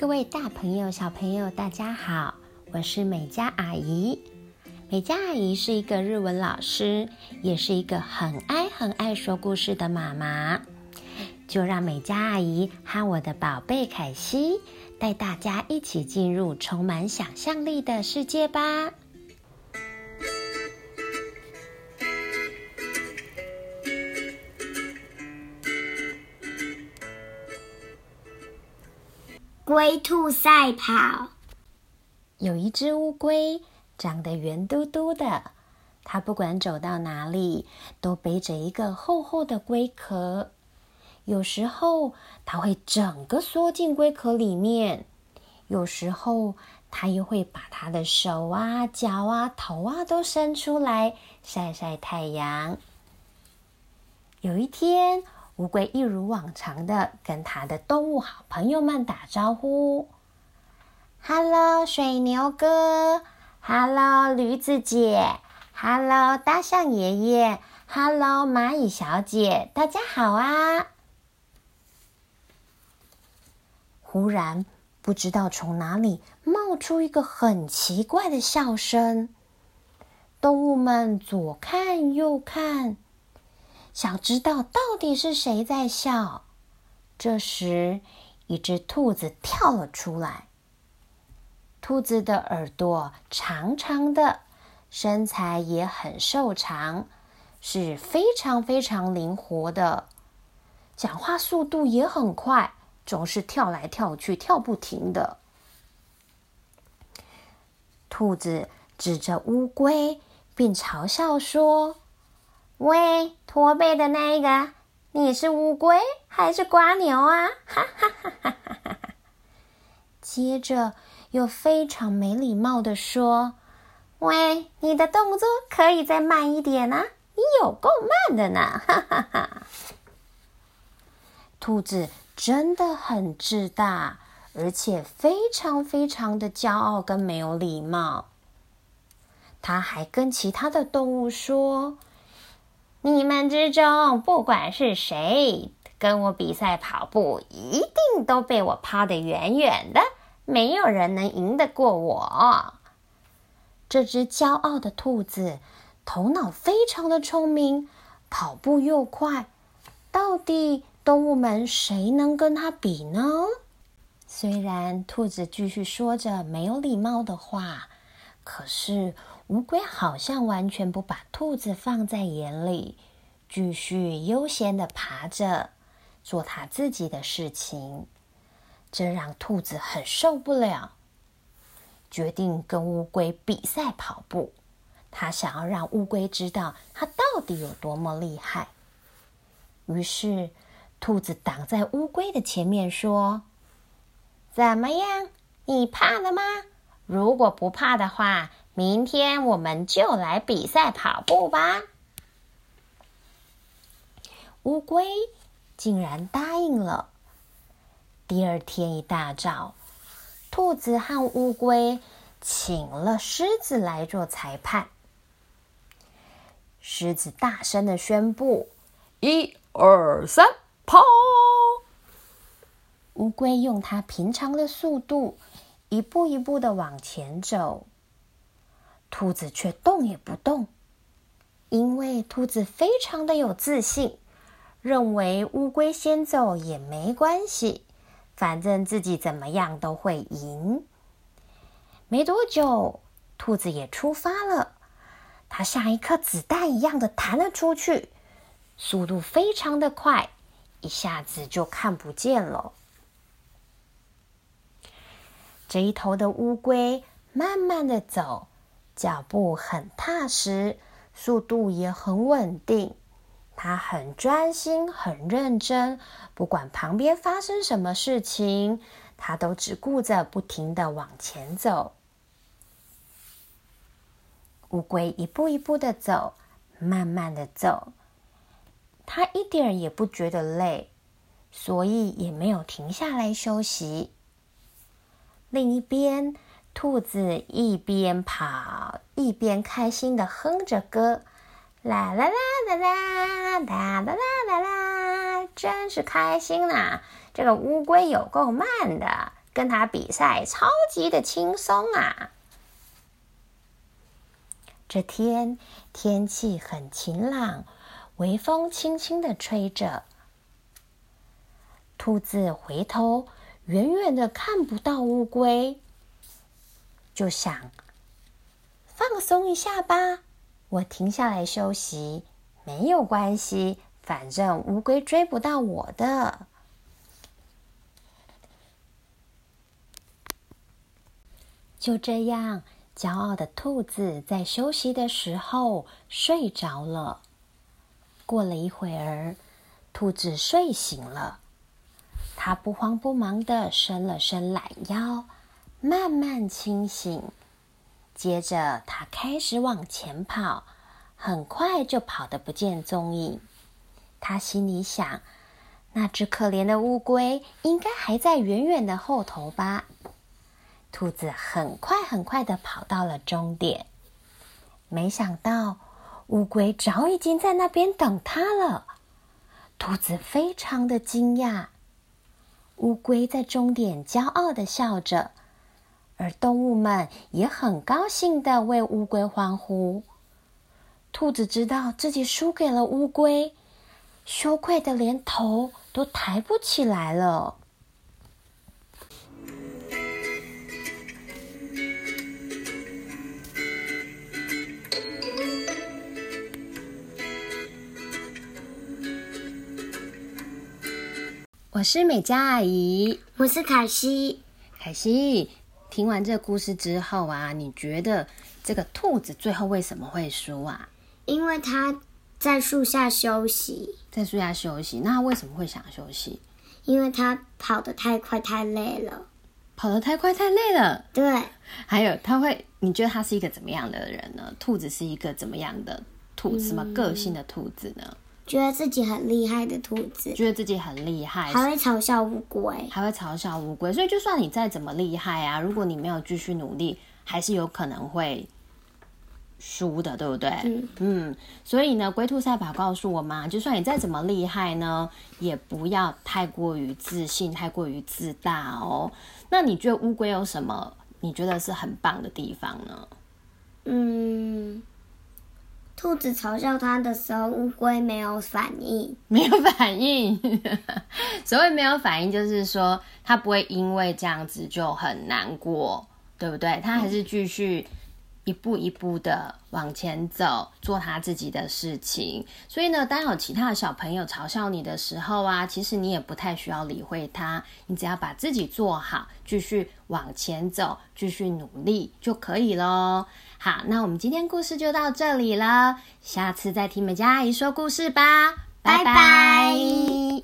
各位大朋友、小朋友，大家好，我是美嘉阿姨。美嘉阿姨是一个日文老师，也是一个很爱很爱说故事的妈妈。就让美嘉阿姨和我的宝贝凯西带大家一起进入充满想象力的世界吧。龟兔赛跑。有一只乌龟，长得圆嘟嘟的。它不管走到哪里，都背着一个厚厚的龟壳。有时候，它会整个缩进龟壳里面；有时候，它又会把它的手啊、脚啊、头啊都伸出来晒晒太阳。有一天，乌龟一如往常的跟它的动物好朋友们打招呼。：“Hello，水牛哥。；Hello，驴子姐。；Hello，大象爷爷。；Hello，蚂蚁小姐，大家好啊！”忽然，不知道从哪里冒出一个很奇怪的笑声，动物们左看右看。想知道到底是谁在笑？这时，一只兔子跳了出来。兔子的耳朵长长的，身材也很瘦长，是非常非常灵活的。讲话速度也很快，总是跳来跳去，跳不停的。兔子指着乌龟，并嘲笑说。喂，驼背的那一个，你是乌龟还是瓜牛啊？哈哈哈哈哈哈！接着又非常没礼貌的说：“喂，你的动作可以再慢一点啊，你有够慢的呢！”哈哈哈！兔子真的很自大，而且非常非常的骄傲跟没有礼貌。他还跟其他的动物说。你们之中，不管是谁跟我比赛跑步，一定都被我抛得远远的，没有人能赢得过我。这只骄傲的兔子，头脑非常的聪明，跑步又快。到底动物们谁能跟它比呢？虽然兔子继续说着没有礼貌的话，可是。乌龟好像完全不把兔子放在眼里，继续悠闲的爬着，做它自己的事情。这让兔子很受不了，决定跟乌龟比赛跑步。他想要让乌龟知道它到底有多么厉害。于是，兔子挡在乌龟的前面说：“怎么样？你怕了吗？如果不怕的话。”明天我们就来比赛跑步吧！乌龟竟然答应了。第二天一大早，兔子和乌龟请了狮子来做裁判。狮子大声的宣布：“一二三，跑！”乌龟用它平常的速度，一步一步的往前走。兔子却动也不动，因为兔子非常的有自信，认为乌龟先走也没关系，反正自己怎么样都会赢。没多久，兔子也出发了，它像一颗子弹一样的弹了出去，速度非常的快，一下子就看不见了。这一头的乌龟慢慢的走。脚步很踏实，速度也很稳定。他很专心，很认真，不管旁边发生什么事情，他都只顾着不停的往前走。乌龟一步一步的走，慢慢的走，它一点也不觉得累，所以也没有停下来休息。另一边。兔子一边跑一边开心的哼着歌，啦啦啦啦啦啦啦啦啦啦，真是开心呐！这个乌龟有够慢的，跟它比赛超级的轻松啊！这天天气很晴朗，微风轻轻的吹着。兔子回头，远远的看不到乌龟，就想放松一下吧。我停下来休息，没有关系，反正乌龟追不到我的。就这样，骄傲的兔子在休息的时候睡着了。过了一会儿，兔子睡醒了。它不慌不忙的伸了伸懒腰，慢慢清醒。接着，他开始往前跑，很快就跑得不见踪影。他心里想：那只可怜的乌龟应该还在远远的后头吧。兔子很快很快的跑到了终点，没想到乌龟早已经在那边等它了。兔子非常的惊讶。乌龟在终点骄傲的笑着，而动物们也很高兴的为乌龟欢呼。兔子知道自己输给了乌龟，羞愧的连头都抬不起来了。我是美嘉阿姨，我是凯西。凯西，听完这个故事之后啊，你觉得这个兔子最后为什么会输啊？因为它在树下休息，在树下休息。那它为什么会想休息？因为它跑得太快，太累了。跑得太快，太累了。对。还有，它会？你觉得它是一个怎么样的人呢？兔子是一个怎么样的兔？什么个性的兔子呢？觉得自己很厉害的兔子，觉得自己很厉害，还会嘲笑乌龟，还会嘲笑乌龟。所以，就算你再怎么厉害啊，如果你没有继续努力，还是有可能会输的，对不对？嗯嗯。所以呢，龟兔赛跑告诉我们，就算你再怎么厉害呢，也不要太过于自信，太过于自大哦。那你觉得乌龟有什么你觉得是很棒的地方呢？嗯。兔子嘲笑它的时候，乌龟没有反应，没有反应。所谓没有反应，就是说它不会因为这样子就很难过，对不对？它还是继续一步一步的往前走，做他自己的事情。所以呢，当有其他的小朋友嘲笑你的时候啊，其实你也不太需要理会他，你只要把自己做好，继续往前走，继续努力就可以喽。好，那我们今天故事就到这里了，下次再听美嘉阿姨说故事吧，拜拜。